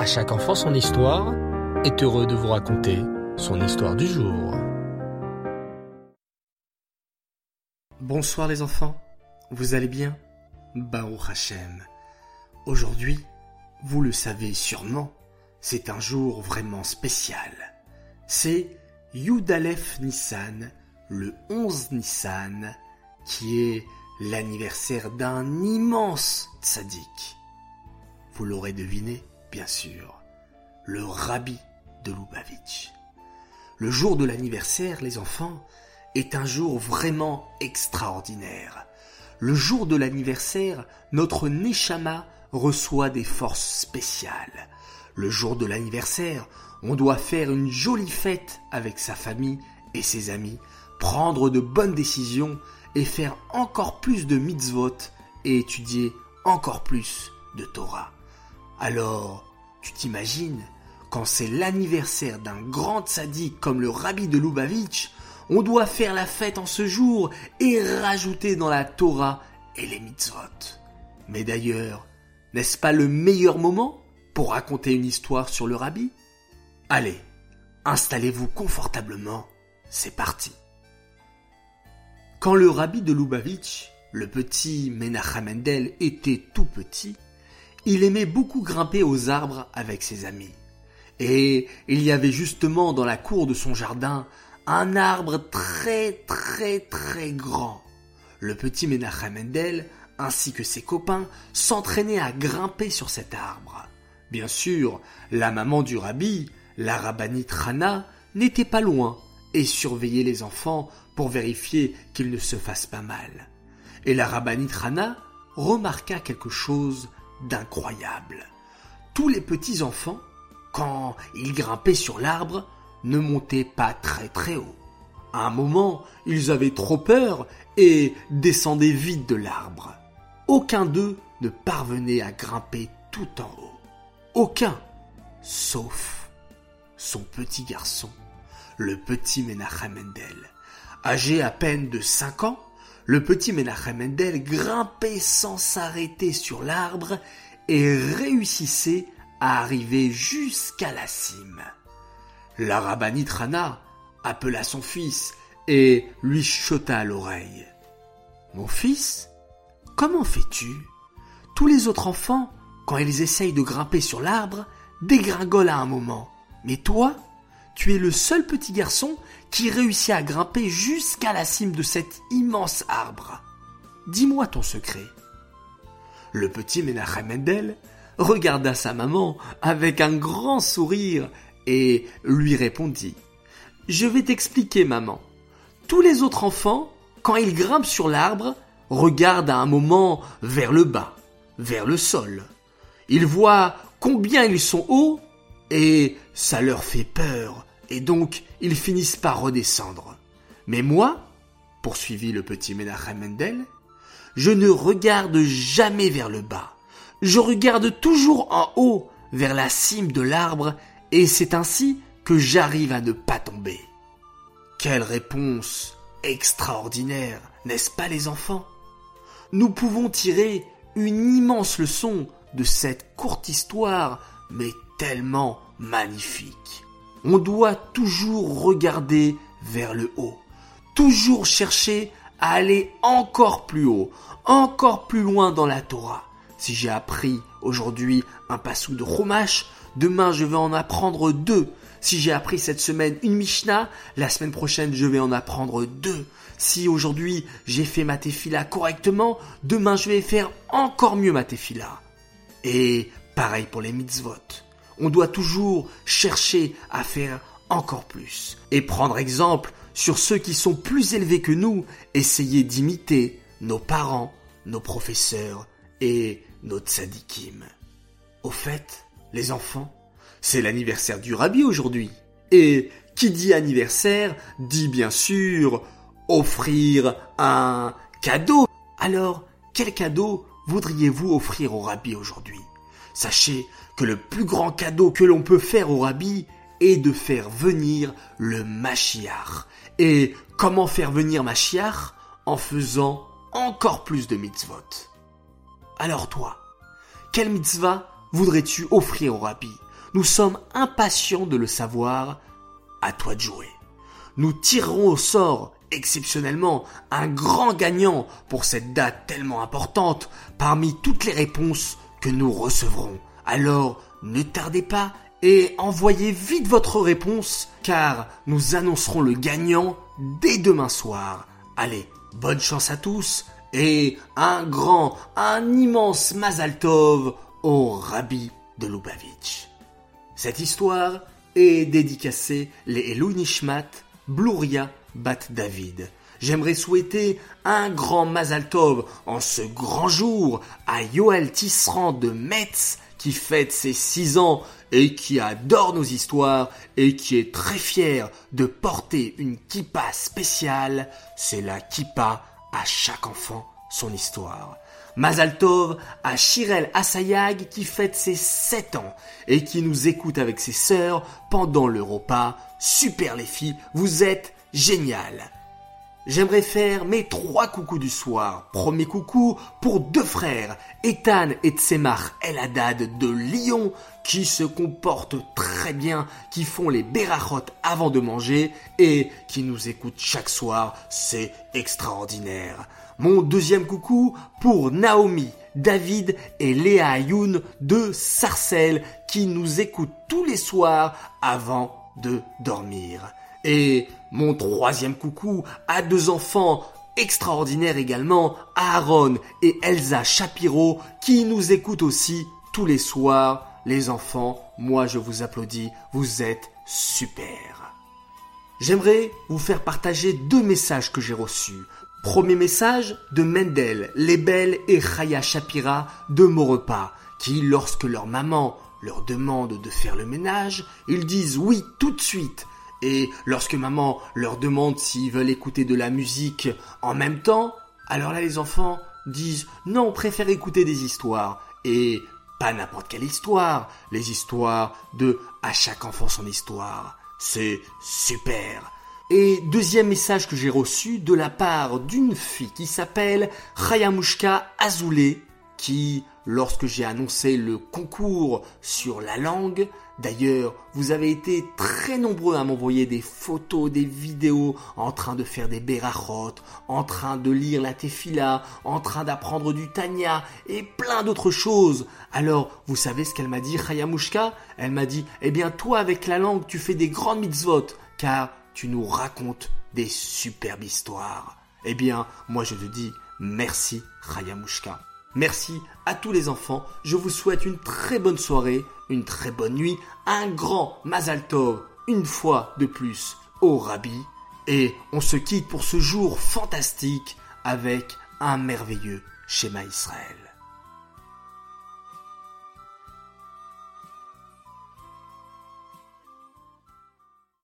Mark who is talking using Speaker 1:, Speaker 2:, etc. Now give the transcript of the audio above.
Speaker 1: À chaque enfant son histoire est heureux de vous raconter son histoire du jour.
Speaker 2: Bonsoir les enfants, vous allez bien? Baruch Hashem. Aujourd'hui, vous le savez sûrement, c'est un jour vraiment spécial. C'est Yudalef Nissan, le 11 Nissan, qui est l'anniversaire d'un immense tzaddik. Vous l'aurez deviné, bien sûr, le rabbi de Lubavitch. Le jour de l'anniversaire, les enfants, est un jour vraiment extraordinaire. Le jour de l'anniversaire, notre Neshama reçoit des forces spéciales. Le jour de l'anniversaire, on doit faire une jolie fête avec sa famille et ses amis, prendre de bonnes décisions et faire encore plus de mitzvot et étudier encore plus de Torah. Alors, tu t'imagines, quand c'est l'anniversaire d'un grand tzaddik comme le rabbi de Lubavitch, on doit faire la fête en ce jour et rajouter dans la Torah et les mitzvot. Mais d'ailleurs, n'est-ce pas le meilleur moment pour raconter une histoire sur le rabbi? Allez, installez-vous confortablement, c'est parti. Quand le rabbi de Lubavitch, le petit Menachem Mendel, était tout petit, il aimait beaucoup grimper aux arbres avec ses amis. Et il y avait justement dans la cour de son jardin un arbre très très très grand. Le petit Menachem Mendel, ainsi que ses copains, s'entraînaient à grimper sur cet arbre. Bien sûr, la maman du rabbi, la rabbinite Rana, n'était pas loin et surveillait les enfants pour vérifier qu'ils ne se fassent pas mal. Et la rabbinite Rana remarqua quelque chose d'incroyable. Tous les petits enfants, quand ils grimpaient sur l'arbre, ne montaient pas très très haut. À un moment, ils avaient trop peur et descendaient vite de l'arbre. Aucun d'eux ne parvenait à grimper tout en haut. Aucun, sauf son petit garçon, le petit Menachem Mendel. Âgé à peine de cinq ans, le petit Menachem Mendel grimpait sans s'arrêter sur l'arbre et réussissait à arriver jusqu'à la cime. La rabbinite Rana appela son fils et lui chuchota à l'oreille. Mon fils, comment fais-tu? Tous les autres enfants, quand ils essayent de grimper sur l'arbre, dégringolent à un moment. Mais toi, tu es le seul petit garçon qui réussit à grimper jusqu'à la cime de cet immense arbre. Dis-moi ton secret. Le petit Menachem Mendel regarda sa maman avec un grand sourire et lui répondit Je vais t'expliquer, maman. Tous les autres enfants, quand ils grimpent sur l'arbre, regardent à un moment vers le bas, vers le sol. Ils voient combien ils sont hauts et ça leur fait peur et donc ils finissent par redescendre. Mais moi, poursuivit le petit Menachem Mendel, je ne regarde jamais vers le bas. Je regarde toujours en haut, vers la cime de l'arbre, et c'est ainsi que j'arrive à ne pas tomber. Quelle réponse extraordinaire, n'est-ce pas les enfants? Nous pouvons tirer une immense leçon de cette courte histoire, mais tellement magnifique. On doit toujours regarder vers le haut, toujours chercher à aller encore plus haut, encore plus loin dans la Torah. Si j'ai appris aujourd'hui un passou de Chumash, demain je vais en apprendre deux. Si j'ai appris cette semaine une Mishnah, la semaine prochaine je vais en apprendre deux. Si aujourd'hui j'ai fait ma tefila correctement, demain je vais faire encore mieux ma tefila. Et pareil pour les mitzvot. On doit toujours chercher à faire encore plus et prendre exemple sur ceux qui sont plus élevés que nous, essayer d'imiter nos parents, nos professeurs et nos tzadikim. Au fait, les enfants, c'est l'anniversaire du rabbi aujourd'hui. Et qui dit anniversaire dit bien sûr offrir un cadeau. Alors, quel cadeau voudriez-vous offrir au rabbi aujourd'hui? Sachez que le plus grand cadeau que l'on peut faire au rabbi est de faire venir le Mashiach. Et comment faire venir Mashiach? En faisant encore plus de mitzvot. Alors toi, quelle mitzvah voudrais-tu offrir au rabbi? Nous sommes impatients de le savoir. À toi de jouer. Nous tirerons au sort exceptionnellement un grand gagnant pour cette date tellement importante parmi toutes les réponses que nous recevrons. Alors, ne tardez pas et envoyez vite votre réponse car nous annoncerons le gagnant dès demain soir. Allez, bonne chance à tous et un grand, un immense Mazal Tov au Rabbi de Lubavitch. Cette histoire est dédicacée les Elou Nishmat, Bluria Bat David. J'aimerais souhaiter un grand Mazal Tov en ce grand jour à Yoel Tisserand de Metz qui fête ses six ans et qui adore nos histoires et qui est très fier de porter une kippa spéciale. C'est la kippa à chaque enfant son histoire. Mazal Tov à Shirel Asayag qui fête ses 7 ans et qui nous écoute avec ses sœurs pendant le repas. Super les filles, vous êtes géniales. J'aimerais faire mes trois coucous du soir. Premier coucou pour deux frères, Ethan et Tsemar El Haddad de Lyon, qui se comportent très bien, qui font les berachot avant de manger et qui nous écoutent chaque soir. C'est extraordinaire. Mon deuxième coucou pour Naomi, David et Léa Ayoun de Sarcelles, qui nous écoutent tous les soirs avant de dormir. Et mon troisième coucou à deux enfants extraordinaires également, Aaron et Elsa Shapiro, qui nous écoutent aussi tous les soirs. Les enfants, moi je vous applaudis, vous êtes super. J'aimerais vous faire partager deux messages que j'ai reçus. Premier message de Mendel, Lebel et Chaya Shapira de Maurepas, qui, lorsque leur maman leur demande de faire le ménage, ils disent oui tout de suite, et lorsque maman leur demande s'ils veulent écouter de la musique en même temps, alors là les enfants disent non, on préfère écouter des histoires. Et pas n'importe quelle histoire, les histoires de à chaque enfant son histoire. C'est super. Et deuxième message que j'ai reçu de la part d'une fille qui s'appelle Rayamushka Azoulay, qui, lorsque j'ai annoncé le concours sur la langue, D'ailleurs, vous avez été très nombreux à m'envoyer des photos, des vidéos en train de faire des berachot, en train de lire la tefila, en train d'apprendre du tanya et plein d'autres choses. Alors, vous savez ce qu'elle m'a dit, Chayamushka Elle m'a dit, eh bien toi avec la langue, tu fais des grandes mitzvot, car tu nous racontes des superbes histoires. Eh bien, moi je te dis merci, Chayamushka. Merci à tous les enfants. Je vous souhaite une très bonne soirée, une très bonne nuit, un grand Mazal Tov, une fois de plus au Rabbi. Et on se quitte pour ce jour fantastique avec un merveilleux schéma Israël.